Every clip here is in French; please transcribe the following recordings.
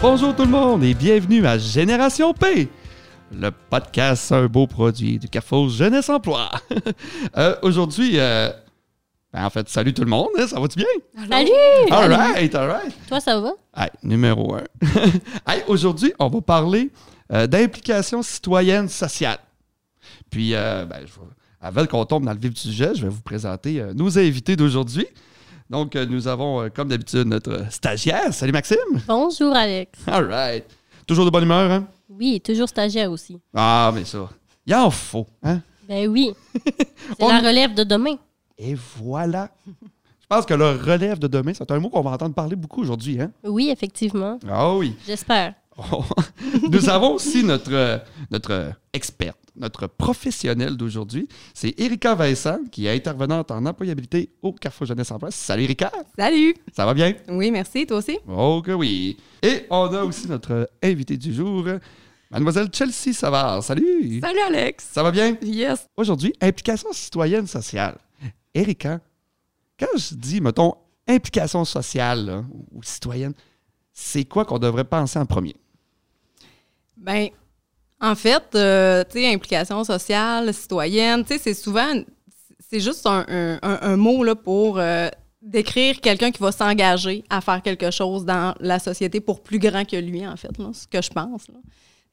Bonjour tout le monde et bienvenue à Génération P, le podcast un beau produit du Carrefour Jeunesse Emploi. Euh, Aujourd'hui, euh, ben, en fait, salut tout le monde, hein, ça va-tu bien? Salut! All right, all right. Toi, ça va? Hey, numéro un. Hey, Aujourd'hui, on va parler euh, d'implication citoyenne sociale. Puis, euh, ben, je avant qu'on tombe dans le vif du sujet, je vais vous présenter euh, nos invités d'aujourd'hui. Donc, euh, nous avons, euh, comme d'habitude, notre stagiaire. Salut Maxime. Bonjour, Alex. All right. Toujours de bonne humeur, hein? Oui, toujours stagiaire aussi. Ah, mais ça, il en faut, hein? Ben oui. C'est On- la relève de demain. Et voilà. Je pense que le relève de demain, c'est un mot qu'on va entendre parler beaucoup aujourd'hui, hein? Oui, effectivement. Ah oui. J'espère. Nous avons aussi notre, euh, notre experte, notre professionnelle d'aujourd'hui. C'est Erika Vincent, qui est intervenante en employabilité au Carrefour Jeunesse Emploi. Salut Erika, Salut! ça va bien? Oui, merci, toi aussi? Oh que oui. Et on a aussi notre invitée du jour, Mademoiselle Chelsea Savard. Salut! Salut Alex! Ça va bien? Yes! Aujourd'hui, implication citoyenne sociale. Erika, quand je dis, mettons, implication sociale là, ou citoyenne, c'est quoi qu'on devrait penser en premier? Ben, en fait, euh, tu sais, implication sociale, citoyenne, tu sais, c'est souvent, c'est juste un, un- mot là, pour euh, décrire quelqu'un qui va s'engager à faire quelque chose dans la société pour plus grand que lui, en fait, ce que je pense.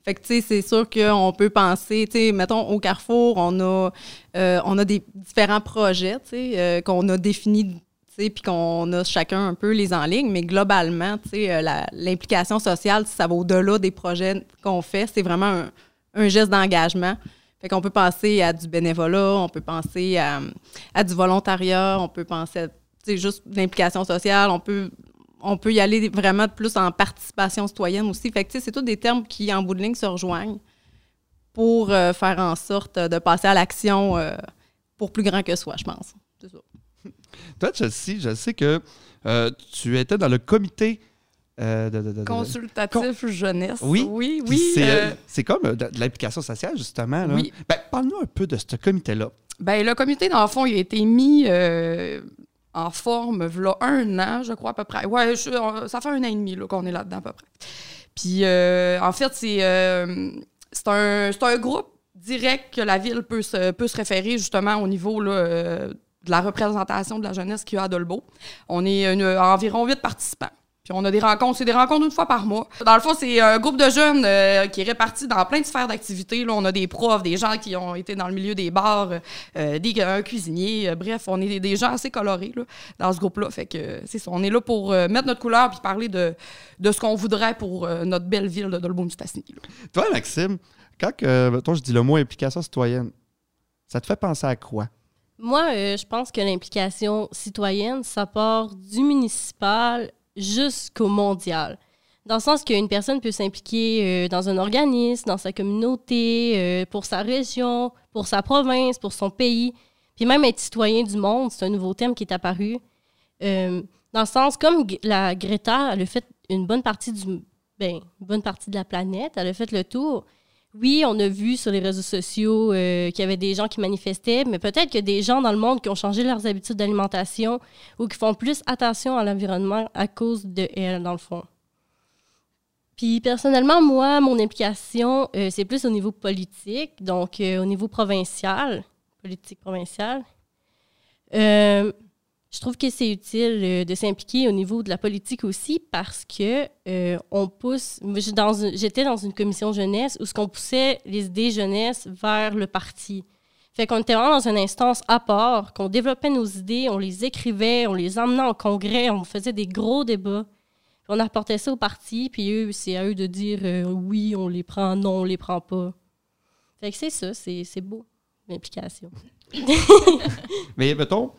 Fait que, tu sais, c'est sûr qu'on peut penser, tu sais, mettons, au Carrefour, on a, euh, on a des différents projets, tu sais, qu'on a définis, puis qu'on a chacun un peu les en ligne, mais globalement, euh, l'implication sociale, ça va au-delà des projets qu'on fait, c'est vraiment un, geste d'engagement. Fait qu'on peut penser à du bénévolat, on peut penser à, à du volontariat, on peut penser à, juste l'implication sociale, on peut on peut y aller vraiment plus en participation citoyenne aussi. Fait que, c'est tous des termes qui, en bout de ligne, se rejoignent pour euh, faire en sorte de passer à l'action euh, pour plus grand que soi, je pense. Toi, Chelsea, je sais que euh, tu étais dans le comité euh, de, de- de- de- Consultatif jeunesse. Oui. Oui, oui. C'est euh, comme de, l'implication sociale, justement. Là. Oui. Ben, Parle-nous un peu de ce comité-là. ben, le comité, dans le fond, il a été mis en forme là, un an, je crois, à peu près. Ouais, je- ça fait un an et demi qu'on est là-dedans, à peu près. Puis, euh, en fait, c'est un, c'est un groupe direct que la ville peut se, peut se référer, justement, au niveau là, de la représentation de la jeunesse qu'il y a à Dolbeau. On est environ huit participants. Puis on a des rencontres, c'est des rencontres une fois par mois. Dans le fond, c'est un groupe de jeunes euh, qui est réparti dans plein de sphères d'activité. Là, on a des profs, des gens qui ont été dans le milieu des bars, euh, des un cuisinier. euh, bref, on est des, gens assez colorés là, dans ce groupe-là. Fait que c'est ça. On est là pour mettre notre couleur puis parler de, de ce qu'on voudrait pour notre belle ville de Dolbeau-Mistassini. Toi, Maxime, quand je dis le mot implication citoyenne, ça te fait penser à quoi? Moi, euh, je pense que l'implication citoyenne, ça part du municipal jusqu'au mondial. Dans le sens qu'une personne peut s'impliquer euh, dans un organisme, dans sa communauté, euh, pour sa région, pour sa province, pour son pays. Puis même être citoyen du monde, c'est un nouveau terme qui est apparu. Dans le sens, comme la Greta, elle a fait une bonne partie du, ben, une bonne partie de la planète, elle a fait le tour. Oui, on a vu sur les réseaux sociaux euh, qu'il y avait des gens qui manifestaient, mais peut-être a des gens dans le monde qui ont changé leurs habitudes d'alimentation ou qui font plus attention à l'environnement à cause de elle, dans le fond. Puis personnellement, moi, mon implication, euh, c'est plus au niveau politique, donc euh, au niveau provincial, politique provinciale. Je trouve que c'est utile euh, de s'impliquer au niveau de la politique aussi parce que euh, on pousse. J'étais dans une commission jeunesse où ce qu'on poussait les idées jeunesse vers le parti. Fait qu'on était vraiment dans une instance à part, qu'on développait nos idées, on les écrivait, on les emmenait en congrès, on faisait des gros débats. On apportait ça au parti, puis eux, c'est à eux de dire euh, oui, on les prend, non, on les prend pas. Fait que c'est ça, c'est beau, l'implication. Mais mettons,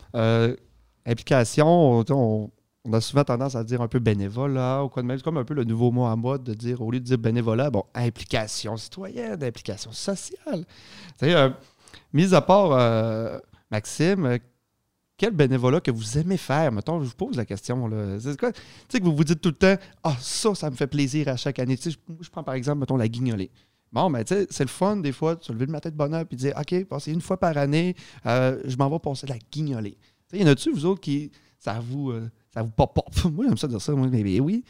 implication, on, a souvent tendance à dire un peu bénévolat ou quoi de même. C'est comme un peu le nouveau mot à mode de dire, au lieu de dire bénévolat, bon, implication citoyenne, implication sociale. Euh, mis à part euh, Maxime, euh, quel bénévolat que vous aimez faire? Mettons, je vous pose la question. C'est quoi? Tu sais, que vous vous dites tout le temps, ah, ça, ça me fait plaisir à chaque année. Tu sais, je, je prends par exemple, mettons, la guignolée. Bon, ben, tu sais, c'est le fun, des fois, de se lever le matin de bonne heure puis de dire, OK, passer une fois par année, euh, je m'en vais passer la guignolée. Il y en a-tu, vous autres, qui. Ça vous. euh, ça vous pop pop? Moi, j'aime ça dire ça. Moi, mais, oui.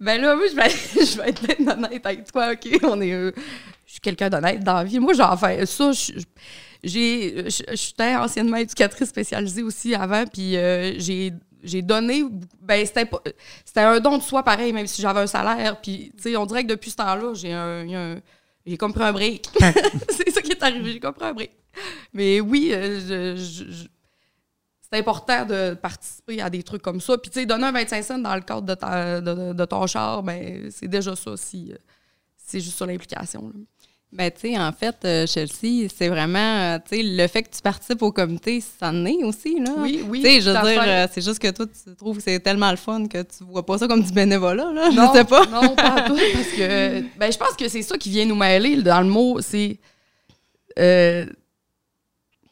Ben là, moi, je vais, je vais être honnête avec toi, OK? On est, euh, je suis quelqu'un d'honnête dans la vie. Moi, j'en fais ça. J'ai, j'étais anciennement éducatrice spécialisée aussi avant, puis euh, j'ai, j'ai donné. Ben, c'était, un don de soi pareil, même si j'avais un salaire. Puis, tu sais, on dirait que depuis ce temps-là, j'ai un, j'ai comme pris un break. C'est ça qui est arrivé, j'ai comme pris un break. Mais oui, je- c'est important de participer à des trucs comme ça. Puis, tu sais, donner un 25 cents dans le cadre de, ta- de, ton char, ben, c'est déjà ça si euh, c'est juste sur l'implication. Ben, tu sais, en fait, euh, Chelsea, c'est vraiment, euh, tu sais, le fait que tu participes au comité, ça en est aussi, là. Oui, oui. Tu sais, je veux dire, c'est juste que toi, tu trouves que c'est tellement le fun que tu vois pas ça comme du bénévolat, là. Non, je sais pas. Non, pas tout, parce que ben, je pense que c'est ça qui vient nous mêler dans le mot. C'est. euh,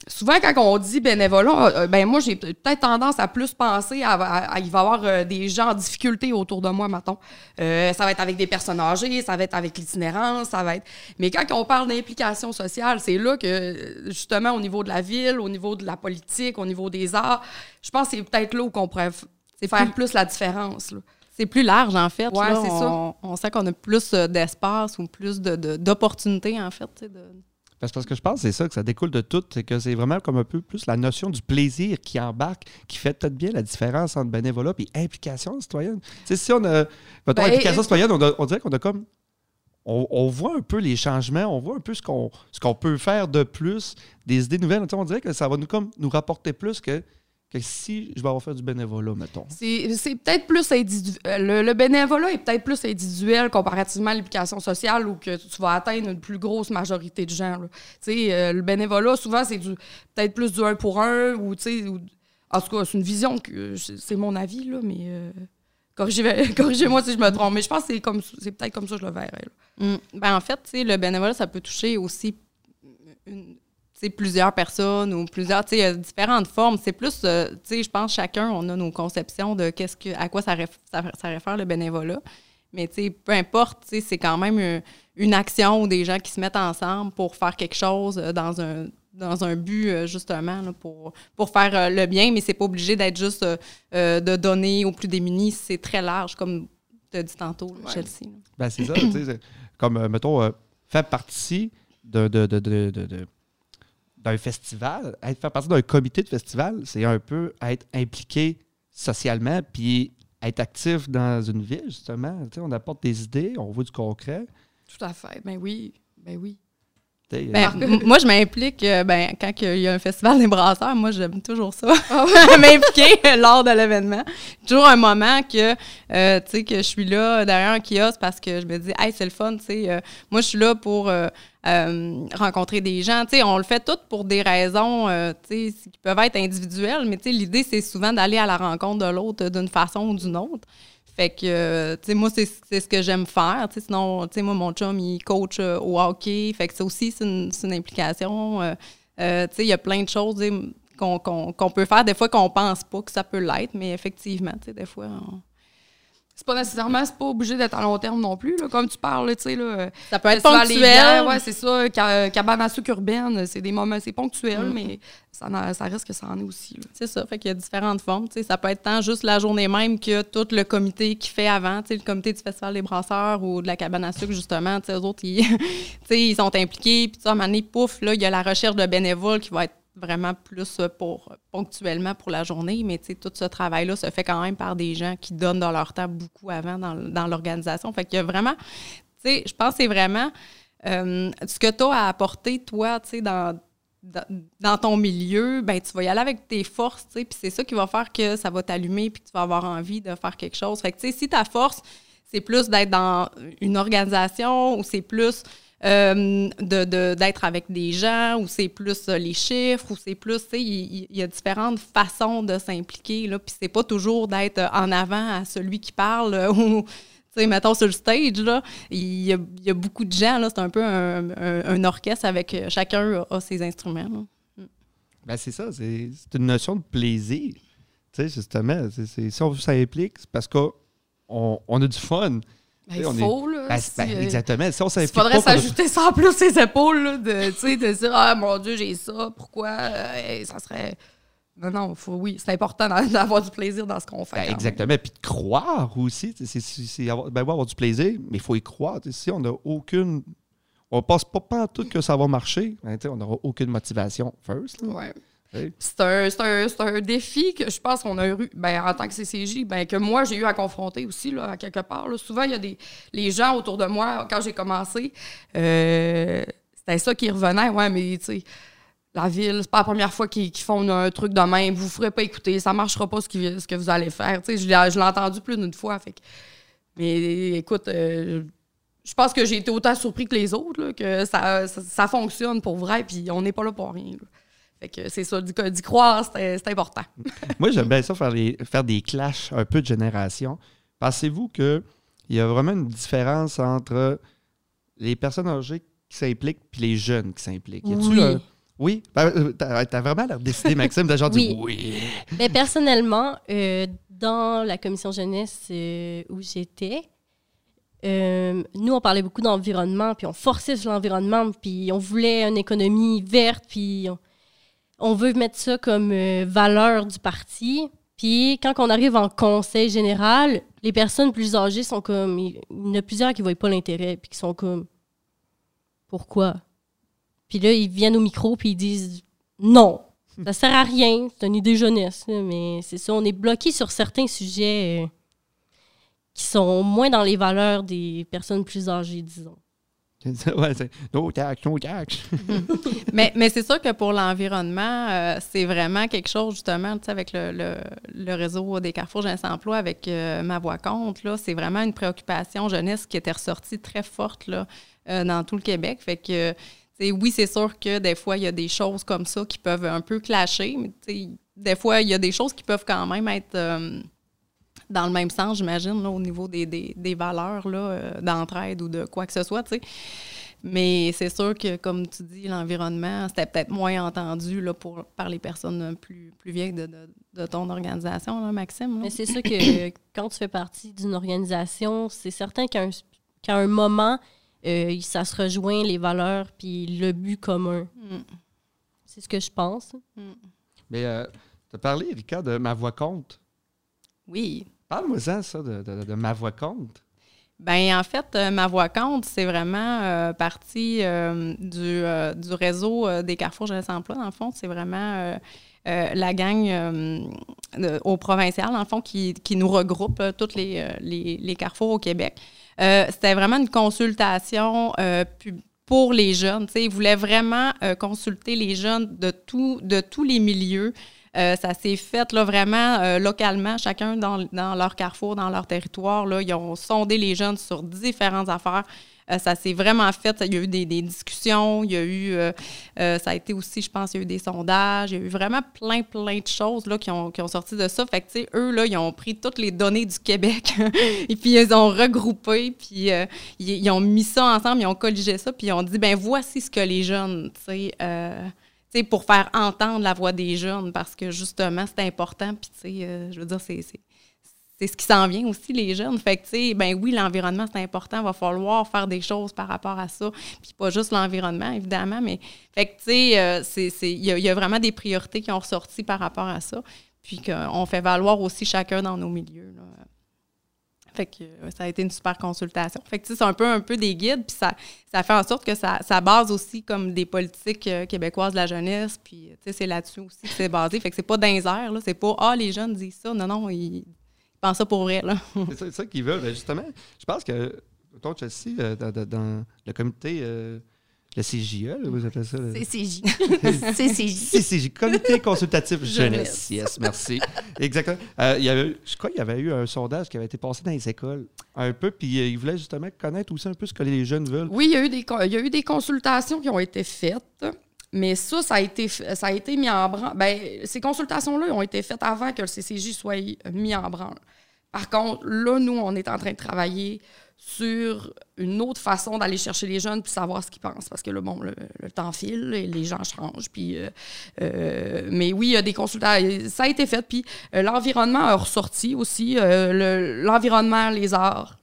souvent, quand on dit bénévolat, euh, ben moi, j'ai peut-être tendance à plus penser à, à- à- il va y avoir euh, des gens en difficulté autour de moi, mettons. Euh, ça va être avec des personnes âgées, ça va être avec l'itinérance, ça va être. Mais quand on parle d'implication sociale, c'est là que, justement, au niveau de la ville, au niveau de la politique, au niveau des arts, je pense que c'est peut-être là où on pourrait faire plus- la différence. là. C'est plus large, en fait. Ouais, là. c'est on, ça. on sent qu'on a plus euh, d'espace ou plus de- de- d'opportunités, en fait. de- Parce que je pense que c'est ça, que ça découle de tout. C'est que c'est vraiment comme un peu plus la notion du plaisir qui embarque, qui fait peut-être bien la différence entre bénévolat et implication citoyenne. Tu sais, si on a. Mettons, Ben, implication et- citoyenne, on, a- on dirait qu'on a comme. On, on voit un peu les changements, on voit un peu ce qu'on ce qu'on peut faire de plus, des idées nouvelles. On dirait que ça va nous, comme, nous rapporter plus que, que si je vais avoir fait du bénévolat, mettons. C'est c'est peut-être plus individuel. Le, le bénévolat est peut-être plus individuel comparativement à l'implication sociale où que tu vas atteindre une plus grosse majorité de gens. là. Tu sais, euh, le bénévolat, souvent, c'est du peut-être plus du un pour un ou, tu sais, ou- en tout cas, c'est une vision que c'est mon avis, là, mais euh, corrigez- corrigez-moi si je me trompe. Mais je pense que c'est comme c'est peut-être comme ça que je le verrais. là. Mm. Ben, en fait, tu sais, le bénévolat, ça peut toucher aussi une- plusieurs personnes ou plusieurs, tu sais, différentes formes. C'est plus, euh, tu sais, je pense chacun, on a nos conceptions de qu'est-ce que, à quoi ça, réf- ça, ça réfère le bénévolat. Mais tu sais, peu importe, tu sais, c'est quand même une, une action ou des gens qui se mettent ensemble pour faire quelque chose euh, dans un dans un but euh, justement là, pour, pour faire le bien, mais c'est pas obligé d'être juste euh, de donner aux plus démunis. C'est très large, comme tu as dit tantôt, là, Ouais. Chelsea. Ben, c'est ça, tu sais, comme, mettons, euh, faire partie de, de- de- de- de- de- d'un festival, être, faire partie d'un comité de festival, c'est un peu être impliqué socialement, puis être actif dans une ville, justement. On apporte des idées, on voit du concret. Tout à fait. Ben oui. Ben oui. Ben, euh, m- moi, je m'implique euh, ben, quand il y a un festival des brasseurs. Moi, j'aime toujours ça. Ah m'impliquer lors de l'événement. Toujours un moment que, euh, tu sais, que je suis là derrière un kiosque parce que je me dis, hey, c'est le fun, tu sais. euh, moi, je suis là pour euh, euh, rencontrer des gens. Tu sais, on le fait tout pour des raisons, euh, tu sais, qui peuvent être individuelles, mais tu sais, l'idée, c'est souvent d'aller à la rencontre de l'autre d'une façon ou d'une autre. Fait que, euh, tu sais, moi, c'est ce que j'aime faire. Tu sais, sinon, tu sais, moi, mon chum, il coach euh, au hockey. Fait que ça aussi, c'est une, implication. euh, tu sais, il y a plein de choses qu'on peut faire. Des fois, qu'on pense pas que ça peut l'être, mais effectivement, tu sais, des fois, on- C'est pas nécessairement, c'est pas obligé d'être à long terme non plus. Là, comme tu parles, tu sais, là. ça peut être ponctuel. ouais, c'est ça. Ca- cabane à sucre urbaine, c'est des moments, c'est ponctuel, Mm. mais ça, ça reste que ça en est aussi. C'est ça, fait qu'il y a différentes formes. tu sais. Ça peut être tant juste la journée même que tout le comité qui fait avant, tu sais, le comité du Festival des brasseurs ou de la cabane à sucre, justement. tu sais, Eux autres, ils, ils sont impliqués. Puis, tu sais, à un moment donné, pouf, là, il y a la recherche de bénévoles qui va être vraiment plus pour ponctuellement pour la journée. Mais tout ce travail-là se fait quand même par des gens qui donnent de leur temps beaucoup avant dans, dans l'organisation. Fait qu'il y a vraiment, tu sais, je pense que c'est vraiment euh, ce que tu as à apporter, toi, tu sais, dans dans, dans ton milieu, ben tu vas y aller avec tes forces, tu sais, puis c'est ça qui va faire que ça va t'allumer puis que tu vas avoir envie de faire quelque chose. Fait que tu sais, si ta force c'est plus d'être dans une organisation ou c'est plus euh, d'être avec des gens ou c'est plus euh, les chiffres ou c'est plus, il il- y, a différentes façons de s'impliquer, là, puis c'est pas toujours d'être en avant à celui qui parle euh, ou, tu sais, mettons sur le stage, là, il y a, il y a beaucoup de gens, c'est un peu un, orchestre avec euh, chacun a, ses instruments. là. ben, c'est ça, c'est une notion de plaisir. Tu sais, justement, c'est- si on s'implique, c'est parce qu'on on a du fun. Ben, il est- faut, là. Ben, si, ben, euh, exactement. Si on Il faudrait s'ajouter ça en plus ses épaules, là, de, de dire, ah mon Dieu, j'ai ça, pourquoi? Euh, ça serait. non, non, faut, oui, c'est important d'a- d'avoir du plaisir dans ce qu'on fait. Exactement. Puis de croire aussi. C'est, avoir, avoir du plaisir, mais il faut y croire. Si on n'a aucune. On pense pas, pas en tout que ça va marcher. on n'aura aucune motivation first. là. Ouais. C'est un, un- défi que je pense qu'on a eu, ben, en tant que CCJ, ben, que moi, j'ai eu à confronter aussi, là, à quelque part. là. Souvent, il y a des les gens autour de moi, quand j'ai commencé, euh, c'était ça qui revenait. Ouais, mais tu la ville, c'est pas la première fois qu'ils font un truc de même. Vous ne ferez pas écouter, ça marchera pas ce, ce que vous allez faire. Je l'ai entendu plus d'une fois. Fait mais écoute, euh, je pense que j'ai été autant surpris que les autres, là, que ça, ça, fonctionne pour vrai, puis on n'est pas là pour rien. Fait que c'est ça, d'y croire, c'est c'est important. Moi, j'aime bien ça, faire, les- faire des clashs un peu de génération. Pensez-vous qu'il y a vraiment une différence entre les personnes âgées qui s'impliquent et les jeunes qui s'impliquent? Oui. un- Oui? Ben, euh, T'as t'as vraiment l'air décidé, Maxime, de genre dire oui. Ben, personnellement, euh, dans la commission jeunesse euh, où j'étais, euh, nous, on parlait beaucoup d'environnement, puis on forçait sur l'environnement, puis on voulait une économie verte, puis on, on veut mettre ça comme euh, valeur du parti. Puis quand on arrive en conseil général, les personnes plus âgées sont comme... Il y en a plusieurs qui ne voient pas l'intérêt, puis qui sont comme... Pourquoi? Puis là, ils viennent au micro, puis ils disent non. Ça sert à rien, c'est une idée jeunesse, mais c'est ça, on est bloqué sur certains sujets euh, qui sont moins dans les valeurs des personnes plus âgées, disons. ouais, c'est no tax, no tax. Mais, mais c'est sûr que pour l'environnement, euh, c'est vraiment quelque chose, justement, avec le, le, le réseau des Carrefour Jeunesse Emploi, avec euh, ma voix compte, là, c'est vraiment une préoccupation jeunesse qui était ressortie très forte là, euh, dans tout le Québec. Fait que, oui, c'est sûr que des fois, il y a des choses comme ça qui peuvent un peu clasher, mais des fois, il y a des choses qui peuvent quand même être dans le même sens, j'imagine, au niveau des, des, des valeurs là, euh, d'entraide ou de quoi que ce soit, tu sais. Mais c'est sûr que, comme tu dis, l'environnement, c'était peut-être moins entendu là, pour, par les personnes plus, plus vieilles de, de, de ton organisation, là, Maxime. là. Mais c'est sûr que quand tu fais partie d'une organisation, c'est certain qu'à un, qu'à un moment, euh, ça se rejoint les valeurs puis le but commun. Mm. C'est ce que je pense. Mais euh, tu as parlé, Erika, de ma voix compte. Oui. Parle-moi ça, de, de- ma voix compte. Ben en fait, euh, ma voix compte, c'est vraiment euh, partie euh, du, du réseau des Carrefour Jeunesse Emploi. Dans le fond, c'est vraiment la gang au provincial, dans le fond, qui, qui nous regroupe tous les, les, les carrefours au Québec. C'était vraiment une consultation pour les jeunes. Ils voulaient vraiment consulter les jeunes de, tout, de tous les milieux. Euh, ça s'est fait là, vraiment euh, localement, chacun dans, dans leur carrefour, dans leur territoire. Là, ils ont sondé les jeunes sur différentes affaires. Euh, ça s'est vraiment fait. Il y a eu des, des discussions, il y a eu, euh, euh, ça a été aussi, je pense, il y a eu des sondages, il y a eu vraiment plein, plein de choses là, qui, ont, qui ont sorti de ça. Fait que, tu sais, eux, là, ils ont pris toutes les données du Québec et puis ils ont regroupé, puis euh, ils, ils ont mis ça ensemble, ils ont colligé ça, puis ils ont dit, ben voici ce que les jeunes, tu sais, euh, pour faire entendre la voix des jeunes, parce que justement, c'est important. Puis, tu sais, euh, je veux dire, c'est, ce qui s'en vient aussi, les jeunes. Fait que, tu sais, ben oui, l'environnement, c'est important. Il va falloir faire des choses par rapport à ça. Puis, pas juste l'environnement, évidemment, mais, fait que, tu sais, euh, il y, a- vraiment des priorités qui ont ressorti par rapport à ça. Puis, qu'on fait valoir aussi chacun dans nos milieux. Fait que euh, ça a été une super consultation. Fait que c'est un peu, un peu des guides, puis ça, ça fait en sorte que ça, ça base aussi comme des politiques euh, québécoises de la jeunesse, puis sais, c'est là-dessus aussi que c'est basé. Fait que c'est pas airs, là. C'est pas « Ah, les jeunes disent ça ». Non, non, ils, pensent ça pour vrai, là. C'est ça, qu'ils veulent. Ben, justement, je pense que, toi, Chelsea, euh, dans, dans- le comité, euh, le CJE, là, vous appelez ça? le- CCJ. CCJ. CCJ, Comité consultatif jeunesse. Jeunesse. Yes, merci. Exactement. Euh, il y avait, je crois qu'il y avait eu un sondage qui avait été passé dans les écoles, un peu, puis euh, ils voulaient justement connaître aussi un peu ce que les jeunes veulent. Oui, il y, a eu des, il y a eu des consultations qui ont été faites, mais ça, ça a été, ça a été mis en branle. Ben, ces consultations-là ont été faites avant que le CCJ soit mis en branle. Par contre, là, nous, on est en train de travailler sur une autre façon d'aller chercher les jeunes puis savoir ce qu'ils pensent. Parce que là, bon, le, le temps file et les gens changent. Puis, euh, euh, mais oui, il y a des consultations. Ça a été fait. Puis euh, l'environnement a ressorti aussi. le- L'environnement, les arts.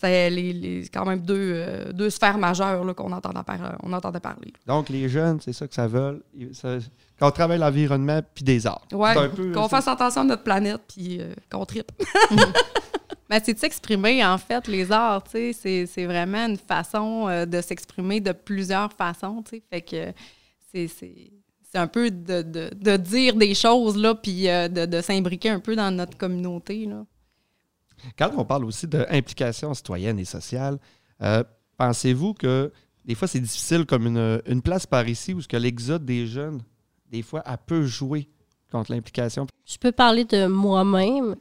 c'est les, les- quand même deux, deux sphères majeures là, qu'on entendait, par- on entendait parler. Donc, les jeunes, c'est ça que ça veut. Ça- Qu'on travaille l'environnement puis des arts. Peu- qu'on fasse attention à notre planète, puis qu'on tripe. Ben, c'est de s'exprimer, en fait, les arts, tu sais. C'est, c'est vraiment une façon euh, de s'exprimer de plusieurs façons, tu sais. Fait que c'est, c'est, c'est un peu de, de, de dire des choses, là, puis euh, de, de s'imbriquer un peu dans notre communauté, là. Quand on parle aussi d'implication citoyenne et sociale, euh, pensez-vous que des fois c'est difficile comme une, une place par ici où ce que l'exode des jeunes, des fois, elle peut jouer contre l'implication? Je peux parler de moi-même,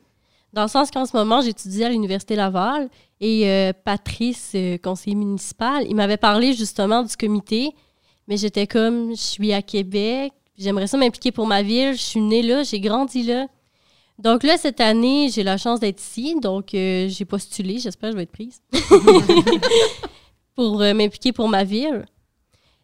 dans le sens qu'en ce moment, j'étudie à l'Université Laval et euh, Patrice, euh, conseiller municipal, il m'avait parlé justement du comité, mais j'étais comme, je suis à Québec, j'aimerais ça m'impliquer pour ma ville, je suis née là, j'ai grandi là. Donc là, cette année, j'ai la chance d'être ici, donc euh, j'ai postulé, j'espère que je vais être prise, pour m'impliquer pour ma ville.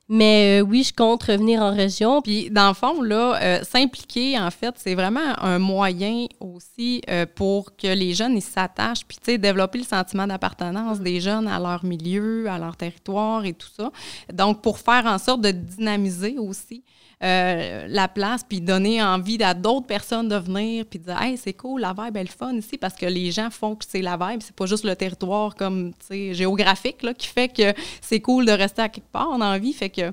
Mais euh, oui, je compte revenir en région. Puis, dans le fond, là, euh, s'impliquer, en fait, c'est vraiment un moyen aussi euh, pour que les jeunes, ils s'attachent, puis, tu sais, développer le sentiment d'appartenance des jeunes à leur milieu, à leur territoire et tout ça. Donc, pour faire en sorte de dynamiser aussi euh, la place, puis donner envie à d'autres personnes de venir, puis dire, hey, c'est cool, la vibe, elle est fun ici, parce que les gens font que c'est la vibe, c'est pas juste le territoire comme, géographique, là, qui fait que c'est cool de rester à quelque part dans la vie. Fait que,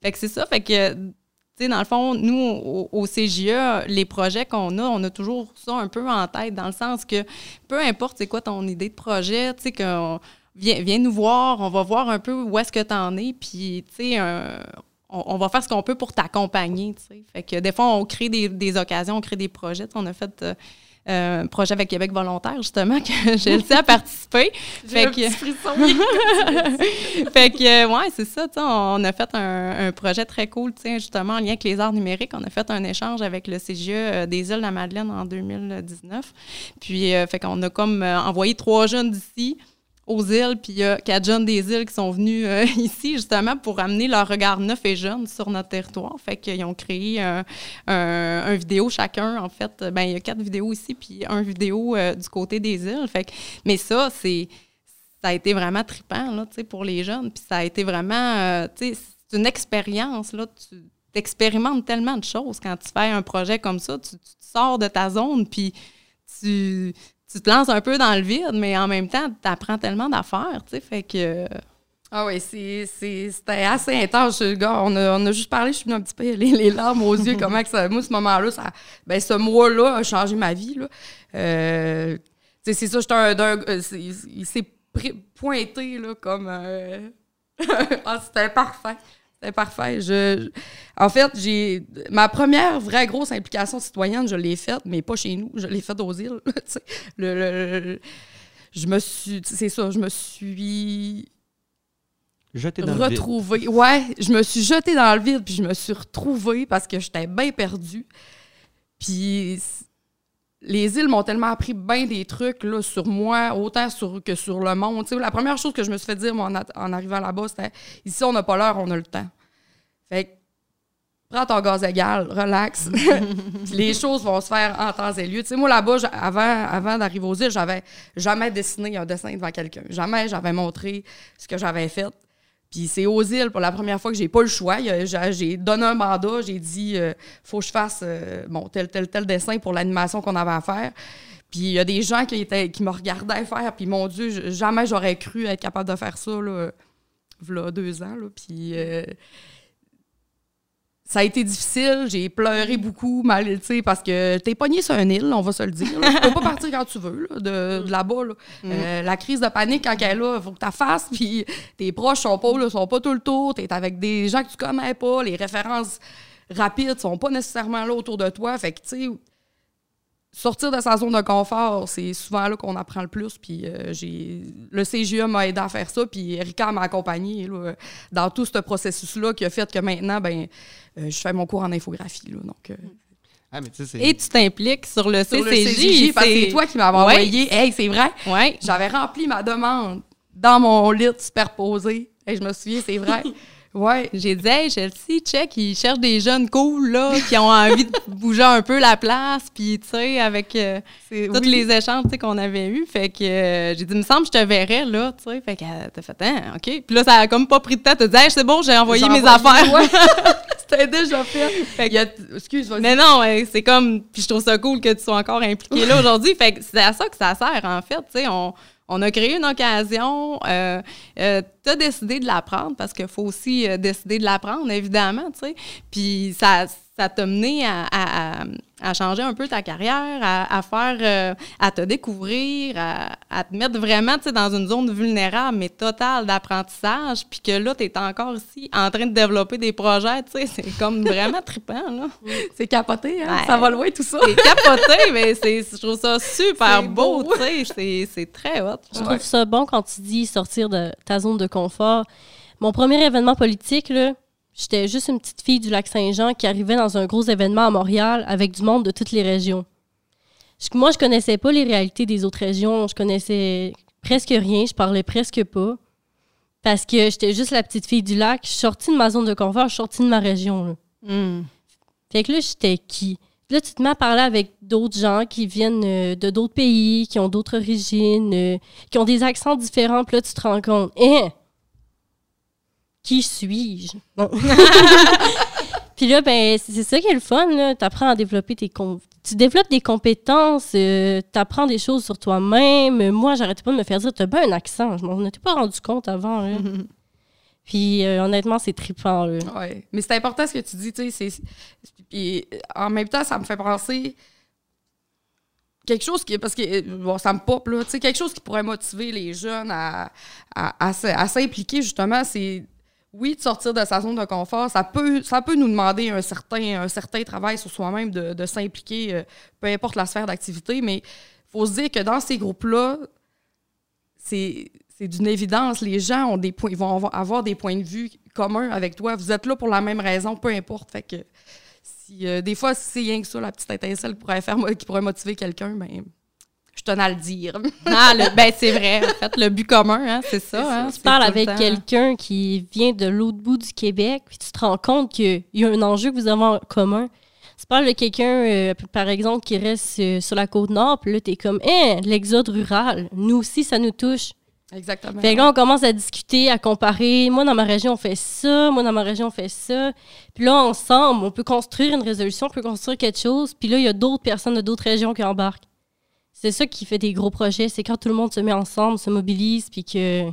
fait que c'est ça, fait que, tu sais, dans le fond, nous, au, au CGE, les projets qu'on a, on a toujours ça un peu en tête, dans le sens que peu importe c'est quoi ton idée de projet, tu sais, qu'on viens, viens nous voir, on va voir un peu où est-ce que tu en es, puis, tu sais, on, on va faire ce qu'on peut pour t'accompagner. Fait que des fois, on crée des, des occasions, on crée des projets. On a fait euh, euh, un projet avec Québec volontaire, justement, que j'ai réussi à participer. Fait que- fait que, euh, ouais, c'est ça, on a fait un, un projet très cool, justement, en lien avec les arts numériques. On a fait un échange avec le CGE des îles de la Madeleine en 2019. Puis, euh, fait qu'on a comme envoyé trois jeunes d'ici aux îles, puis il y a quatre jeunes des îles qui sont venus euh, ici, justement, pour amener leur regard neuf et jeune sur notre territoire. Fait qu'ils ont créé un, un, vidéo chacun, en fait. Ben, il y a quatre vidéos ici, puis un vidéo euh, du côté des îles. Fait que, mais ça, c'est ça a été vraiment trippant là, pour les jeunes. Puis ça a été vraiment, euh, c'est une expérience. Là, tu expérimentes tellement de choses quand tu fais un projet comme ça. Tu, sors de ta zone, puis tu, tu te lances un peu dans le vide, mais en même temps, tu apprends tellement d'affaires, tu sais, fait que... Ah oui, c'était assez intense. Je- gars, on, a, on a juste parlé, je suis venue un petit peu les, les larmes aux yeux. comment que ça, moi, ce moment-là, ça, ben, ce mois-là a changé ma vie. Là. Euh, c'est ça, j'étais un, d'un- euh, il s'est pointé là, comme. euh, ah, c'était parfait. Parfait. Je, en fait, j'ai ma première vraie grosse implication citoyenne, je l'ai faite, mais pas chez nous. Je l'ai faite aux îles. le, le- le- je me suis. C'est ça, je me suis Jeter dans le vide. retrouvée. Ouais, je me suis jetée dans le vide, puis je me suis retrouvée parce que j'étais bien perdue. Puis les îles m'ont tellement appris bien des trucs là, sur moi, autant sur, que sur le monde. La première chose que je me suis fait dire moi, en, at- en arrivant là-bas, c'était ici, on n'a pas l'heure, on a le temps. Fait que prends ton gaz égal, relax. Les choses vont se faire en temps et lieu. Tu sais, moi, là-bas, avant, avant d'arriver aux îles, j'avais jamais dessiné un dessin devant quelqu'un. Jamais j'avais montré ce que j'avais fait. Puis c'est aux îles pour la première fois que j'ai pas le choix. J'ai donné un mandat, j'ai dit euh, faut que je fasse euh, bon, tel, tel, tel dessin pour l'animation qu'on avait à faire. Puis il y a des gens qui, étaient, qui me regardaient faire, puis mon Dieu, jamais j'aurais cru être capable de faire ça, là, v'là deux ans. Là, puis euh, ça a été difficile, j'ai pleuré beaucoup, mal, tu sais, parce que t'es pogné sur une île, on va se le dire. là. Tu peux pas partir quand tu veux, là, de, de là-bas. là. Euh, la crise de panique, quand elle est là, il faut que tu fasses, puis tes proches sont pas, là, sont pas tout le tour, t'es avec des gens que tu connais pas, les références rapides sont pas nécessairement là autour de toi. Fait que, tu sais, sortir de sa zone de confort, c'est souvent là qu'on apprend le plus. Puis euh, j'ai le CGE m'a aidé à faire ça, puis Erika m'a accompagné là, dans tout ce processus-là qui a fait que maintenant, ben, euh, je fais mon cours en infographie. Là, donc, euh, Ah, mais tu sais, c'est- Et tu t'impliques sur le sur le CCJ. Parce que c'est toi qui m'avais Ouais. envoyé. Hey, c'est vrai. Ouais. J'avais rempli ma demande dans mon lit superposé. Et je me souviens, c'est vrai. Ouais. J'ai dit, hey, Chelsea, check, ils cherchent des jeunes cool, là, qui ont envie de bouger un peu la place, puis, tu sais, avec euh, tous oui. les échanges, tu sais, qu'on avait eus. Fait que euh, j'ai dit, il me semble que je te verrais, là, tu sais. Fait que euh, t'as fait, hein, OK. Puis là, ça a comme pas pris de temps. T'as dit, hey, c'est bon, j'ai envoyé mes envoyé- affaires. Ouais. C'était déjà fait. Fait que- a- Excuse, vas-y. Mais non, c'est comme. Puis je trouve ça cool que tu sois encore impliqué là aujourd'hui. Fait que c'est à ça que ça sert, en fait. Tu sais, on, on a créé une occasion. Euh, euh, tu as décidé de la prendre parce qu'il faut aussi euh, décider de la prendre, évidemment. Tu sais. Puis ça ça t'a mené à, à- changer un peu ta carrière, à, à faire, euh, à te découvrir, à, à te mettre vraiment tu sais, dans une zone vulnérable, mais totale d'apprentissage, puis que là, tu es encore ici en train de développer des projets, tu sais, c'est comme vraiment trippant, là. C'est capoté, hein? Ouais. Ça va loin, tout ça. C'est capoté, mais c'est, je trouve ça super beau, beau. tu sais, c'est, c'est très hot. Je trouve ça bon quand tu dis sortir de ta zone de confort. Mon premier événement politique, là, j'étais juste une petite fille du lac Saint-Jean qui arrivait dans un gros événement à Montréal avec du monde de toutes les régions. Je- moi, je connaissais pas les réalités des autres régions. Je connaissais presque rien. Je parlais presque pas. Parce que j'étais juste la petite fille du lac. Je suis sortie de ma zone de confort. Je suis sortie de ma région. là. Hmm. Fait que là, j'étais qui? Puis Là, tu te mets à parler avec d'autres gens qui viennent euh, de d'autres pays, qui ont d'autres origines, euh, qui ont des accents différents. Puis là, tu te rends compte, hein? Qui suis-je? Bon. Puis là, ben, c'est ça qui est le fun, là. T'apprends à développer tes... Tu développes des compétences, euh, t'apprends des choses sur toi-même. Moi, j'arrêtais pas de me faire dire, t'as bien un accent. Je m'en étais pas rendu compte avant, là. Puis euh, honnêtement, c'est trippant, là. Ouais. Mais c'est important ce que tu dis, tu sais. Puis euh, en même temps, ça me fait penser quelque chose qui. Parce que, euh, bon, ça me pop, là. Tu sais, quelque chose qui pourrait motiver les jeunes à, à, à s'impliquer, justement, c'est. Oui, de sortir de sa zone de confort, ça peut, ça peut nous demander un certain, un certain travail sur soi-même, de, s'impliquer, euh, peu importe la sphère d'activité, mais il faut se dire que dans ces groupes-là, c'est d'une évidence. Les gens ont des points, ils vont avoir- avoir des points de vue communs avec toi. Vous êtes là pour la même raison, peu importe. Fait que si euh, des fois, si c'est rien que ça, la petite étincelle qui pourrait, faire, qui pourrait motiver quelqu'un, ben je tenais à le dire. Ah, le- ben c'est vrai. En fait, le but commun, hein, c'est ça. ça. hein, tu parles avec quelqu'un qui vient de l'autre bout du Québec, puis tu te rends compte qu'il y a un enjeu que vous avez en commun. Tu parles de quelqu'un, euh, par exemple, qui reste euh, sur la côte nord, puis là, t'es comme, hein, l'exode rural, nous aussi, ça nous touche. Exactement. Fait que là, on commence à discuter, à comparer. Moi, dans ma région, on fait ça. Moi, dans ma région, on fait ça. Puis là, ensemble, on peut construire une résolution, on peut construire quelque chose. Puis là, il y a d'autres personnes de d'autres régions qui embarquent. C'est ça qui fait des gros projets. C'est quand tout le monde se met ensemble, se mobilise, puis que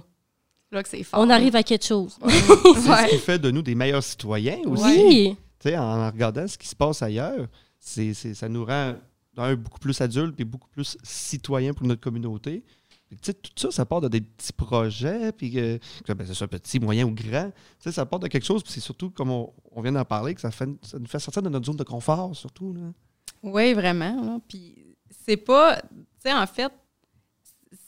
là que c'est fort. on arrive à quelque chose. C'est ce qui fait de nous des meilleurs citoyens aussi. Oui. Tu sais, en regardant ce qui se passe ailleurs, c'est, c'est- ça nous rend un, beaucoup plus adultes et beaucoup plus citoyens pour notre communauté. Puis, tu sais, tout ça, ça part de des petits projets, puis que, que, ben, c'est ça, petit, moyen ou grand. Tu sais, ça part de quelque chose, puis c'est surtout, comme on, on vient d'en parler, que ça, fait, ça nous fait sortir de notre zone de confort, surtout. Là. Oui, vraiment. Puis c'est pas. Tu sais, en fait,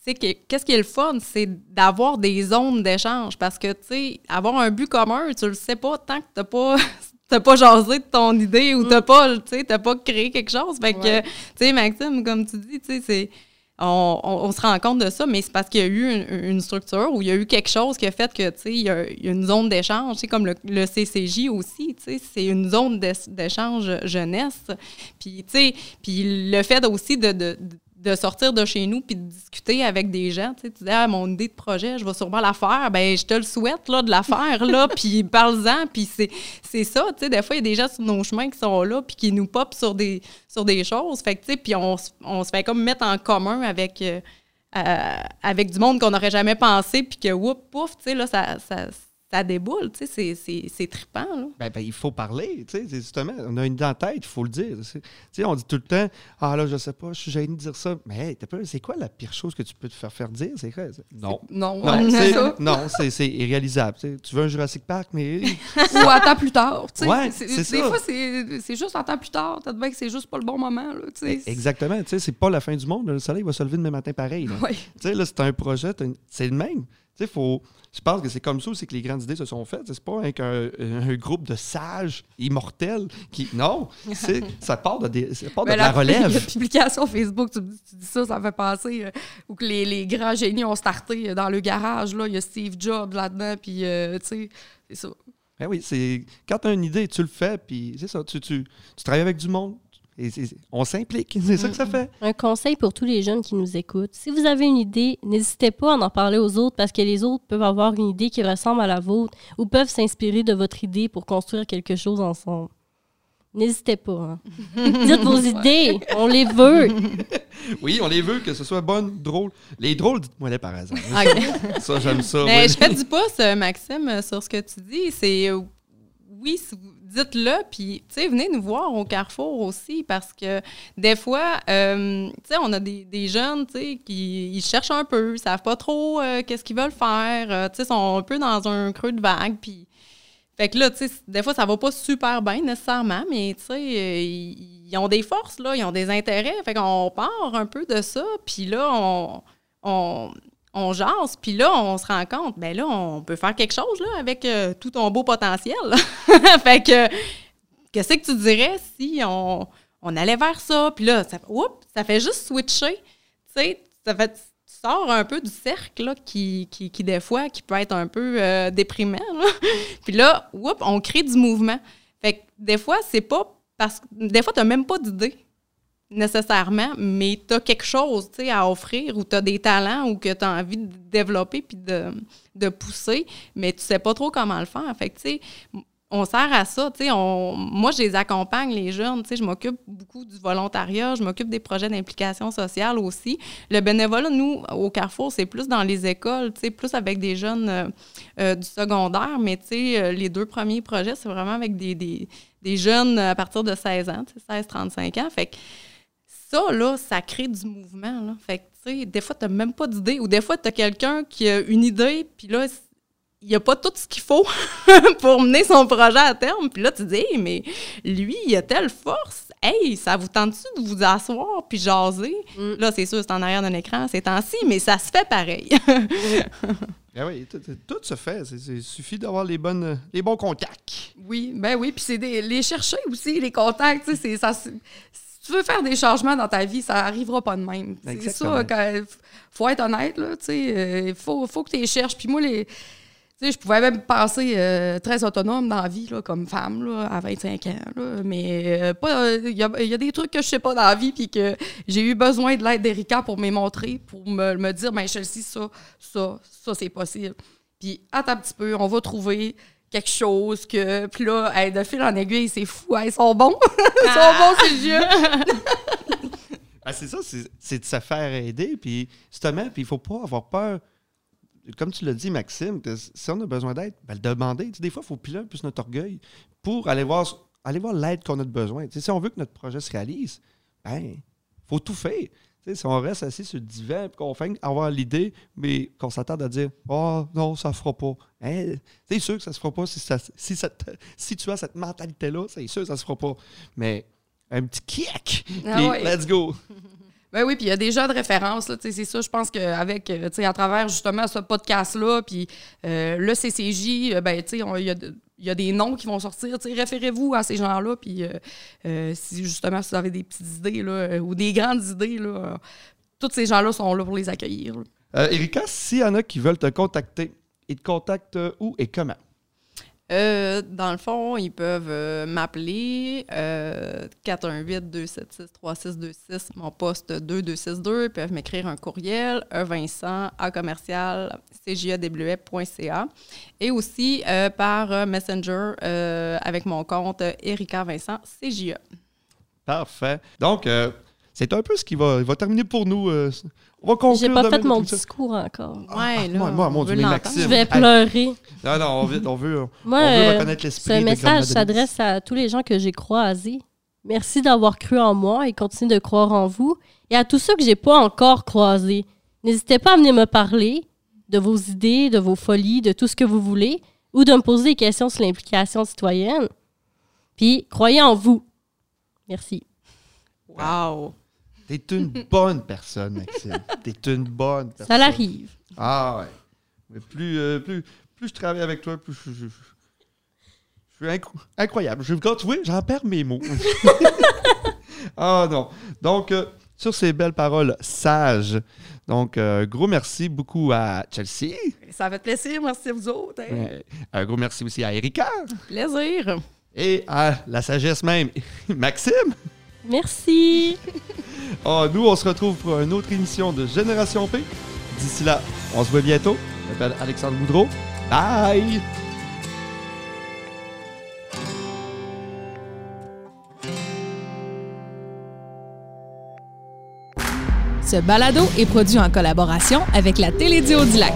c'est que qu'est-ce qui est le fun, c'est d'avoir des zones d'échange. Parce que, tu sais, avoir un but commun, tu le sais pas tant que t'as pas. T'as pas jasé de ton idée ou t'as pas, tu sais, t'as pas créé quelque chose. Fait que, Ouais. tu sais, Maxime, comme tu dis, tu sais, c'est. On, on- on se rend compte de ça, mais c'est parce qu'il y a eu une, une structure ou il y a eu quelque chose qui a fait que, tu sais, il y, a une zone d'échange. C'est comme le, le CCJ aussi, tu sais, c'est une zone d'échange jeunesse. Puis, tu sais, puis le fait aussi de, de, de sortir de chez nous puis de discuter avec des gens, tu sais, tu dis, ah, mon idée de projet, je vais sûrement la faire. Ben, je te le souhaite, là, de la faire, là, puis parle-en. Puis c'est ça, tu sais, des fois, il y a des gens sur nos chemins qui sont là puis qui nous popent sur des, sur des choses. Fait que, tu sais, puis on, on se fait comme mettre en commun avec... euh, euh, avec du monde qu'on n'aurait jamais pensé, puis que, whoop, pouf, tu sais, là, ça, ça, ça déboule, tu sais, c'est- trippant, là. Ben, ben, il faut parler, tu sais, c'est justement, on a une idée en tête, il faut le dire. Tu sais, on dit tout le temps, ah là, je sais pas, je suis gêné de dire ça. Mais hey, t'as pas- c'est quoi la pire chose que tu peux te faire faire dire? C'est quoi? Non. Non, Non, c'est non, c'est, c'est irréalisable. tu sais. Tu veux un Jurassic Park, mais Ou attends plus tard. tu sais. Ouais, des ça. fois, c'est c'est juste attends plus tard. T'as bien que c'est juste pas le bon moment. Là, tu sais. Exactement. Tu sais, c'est pas la fin du monde. Le soleil va se lever demain matin pareil. là. Ouais. Tu sais, là, c'est un projet, c'est le même. Tu sais, faut. Je pense que c'est comme ça aussi que les grandes idées se sont faites. C'est pas avec un, un groupe de sages immortels qui. Non, ça part de, des, ça part de la la, relève. publication Facebook, tu, dis- tu dis ça, ça me fait penser, euh, où que les, les grands génies ont starté euh, dans le garage. Là. Il y a Steve Jobs là-dedans, puis euh, tu sais, c'est ça. Ben oui, c'est quand tu as une idée, tu le fais, puis c'est ça, tu, tu, tu travailles avec du monde, et on s'implique, c'est ça que ça fait. Un conseil pour tous les jeunes qui nous écoutent. Si vous avez une idée, n'hésitez pas à en parler aux autres parce que les autres peuvent avoir une idée qui ressemble à la vôtre ou peuvent s'inspirer de votre idée pour construire quelque chose ensemble. N'hésitez pas. hein. Dites vos idées, on les veut. Oui, on les veut, que ce soit bonne, drôle. Les drôles, dites-moi les par hasard. Ok. Ça, j'aime ça. Mais oui. je fais du pouce, euh, Maxime, sur ce que tu dis. C'est euh, oui, si vous- dites-le, puis venez nous voir au Carrefour aussi, parce que des fois, euh, on a des, des jeunes, qui ils cherchent un peu, ils savent pas trop euh, qu'est-ce qu'ils veulent faire, euh, sais, sont un peu dans un creux de vague, puis fait que là, tu sais, des fois, ça va pas super bien nécessairement, mais tu sais, ils, ils ont des forces, là, ils ont des intérêts. Fait qu'on part un peu de ça, puis là, on, on jase, puis là, on se rend compte, ben là, on peut faire quelque chose, là, avec euh, tout ton beau potentiel. fait que, qu'est-ce que tu dirais si on, allait vers ça? Puis là, ça, fait juste switcher. Tu sais, ça fait tu sors un peu du cercle qui, qui, des fois, qui peut être un peu euh, déprimant. Puis là, oups, on crée du mouvement. Fait que des fois, c'est pas parce que des fois, tu n'as même pas d'idée nécessairement, mais tu as quelque chose à offrir ou tu as des talents ou que tu as envie de développer puis de, de pousser, mais tu sais pas trop comment le faire. Fait on sert à ça, on, moi, je les accompagne, les jeunes, je m'occupe beaucoup du volontariat, je m'occupe des projets d'implication sociale aussi. Le bénévolat, nous, au Carrefour, c'est plus dans les écoles, plus avec des jeunes euh, euh, du secondaire, mais euh, les deux premiers projets, c'est vraiment avec des, des, des jeunes à partir de 16 ans, tu sais, 16-35 ans, fait que ça, là, ça crée du mouvement, là. Fait que, tu sais, des fois, t'as même pas d'idée, ou des fois, t'as quelqu'un qui a une idée, puis là, il n'y a pas tout ce qu'il faut pour mener son projet à terme. Puis là, tu dis, Hey, mais lui, il a telle force. Hey, ça vous tente-tu de vous asseoir puis jaser? Mm. Là, c'est sûr, c'est en arrière d'un écran ces temps-ci, mais ça se fait pareil. Ah oui, tout, se fait. Il suffit d'avoir les, bonnes, les bons contacts. Oui, ben oui, puis c'est des- les chercher aussi, les contacts, tu sais, c'est ça. Tu veux faire des changements dans ta vie, ça arrivera pas de même. C'est ça, quand, faut être honnête, là, tu sais, il faut, faut que tu les cherches. Puis moi, les, tu sais, je pouvais même passer euh, très autonome dans la vie, là, comme femme, là, à 25 ans, là, mais euh, pas, il y, a, il y a des trucs que je sais pas dans la vie, puis que j'ai eu besoin de l'aide d'Erika pour me montrer, pour me, me dire, ben Chelsea, ça, ça, ça, c'est possible. Puis, attends un petit peu, on va trouver quelque chose que. Puis là, hey, de fil en aiguille, c'est fou. hey, ils sont bons. ils sont bons, ces jeux. Ben, c'est ça, c'est c'est de se faire aider. Puis justement, puis il faut pas avoir peur. Comme tu l'as dit, Maxime, que si on a besoin d'aide, ben, le demander. Tu sais, des fois, il faut piler un peu sur notre orgueil pour aller voir, aller voir l'aide qu'on a de besoin. Tu sais, si on veut que notre projet se réalise, ben, faut tout faire. Si on reste assis sur le divan et qu'on fait avoir l'idée, mais qu'on s'attend à dire Oh non, ça ne fera pas. Hein, c'est sûr que ça ne se fera pas si, ça- si, cette- si tu as cette mentalité-là, c'est sûr que ça ne se fera pas. Mais un petit kick, Ah puis ouais. let's go. Ben oui, puis il y a des jeux de référence, là, tu sais, c'est ça, je pense qu'avec, euh, à travers justement ce podcast-là, puis euh, le CCJ, euh, ben, tu sais, on- il y, a de- il y a des noms qui vont sortir, référez-vous à ces gens-là, puis euh, euh, si justement, si vous avez des petites idées, là, euh, ou des grandes idées, là, tous ces gens-là sont là pour les accueillir. Erika, s'il y en a qui veulent te contacter, ils te contactent où et comment? Euh, dans le fond, ils peuvent euh, m'appeler euh, 418-276-3626, mon poste 2262. Ils peuvent m'écrire un courriel, evincent à commercial cjew.ca et aussi euh, par Messenger avec mon compte Erika Vincent CJE. Parfait. Donc, c'est un peu ce qui va terminer pour nous. On va conclure J'ai pas fait mon discours encore. Ah, Ouais, là, moi, moi, on mon Dieu. Maxime. Je vais pleurer. Non, non, on veut, on veut, Moi, on veut euh, reconnaître l'esprit. Ce de message s'adresse à tous les gens que j'ai croisés. Merci d'avoir cru en moi et continuez de croire en vous. Et à tous ceux que j'ai pas encore croisés. N'hésitez pas à venir me parler de vos idées, de vos folies, de tout ce que vous voulez, ou de me poser des questions sur l'implication citoyenne. Puis, croyez en vous. Merci. Wow! T'es une bonne personne, Maxime. T'es une bonne personne. Ça l'arrive. Ah ouais. Mais plus, euh, plus, plus je travaille avec toi, plus je, je- je- je suis incro- incroyable. Je, quand tu vois, j'en perds mes mots. ah non. Donc, euh, sur ces belles paroles sages. Donc, euh, gros merci beaucoup à Chelsea. Ça fait plaisir, merci à vous autres. hein. Un gros merci aussi à Erika. Plaisir. Et à la sagesse même, Maxime. Merci. Ah, nous, on se retrouve pour une autre émission de Génération P. D'ici là, on se voit bientôt. Je m'appelle Alexandre Boudreau. Bye! Ce balado est produit en collaboration avec la Télédio du Lac.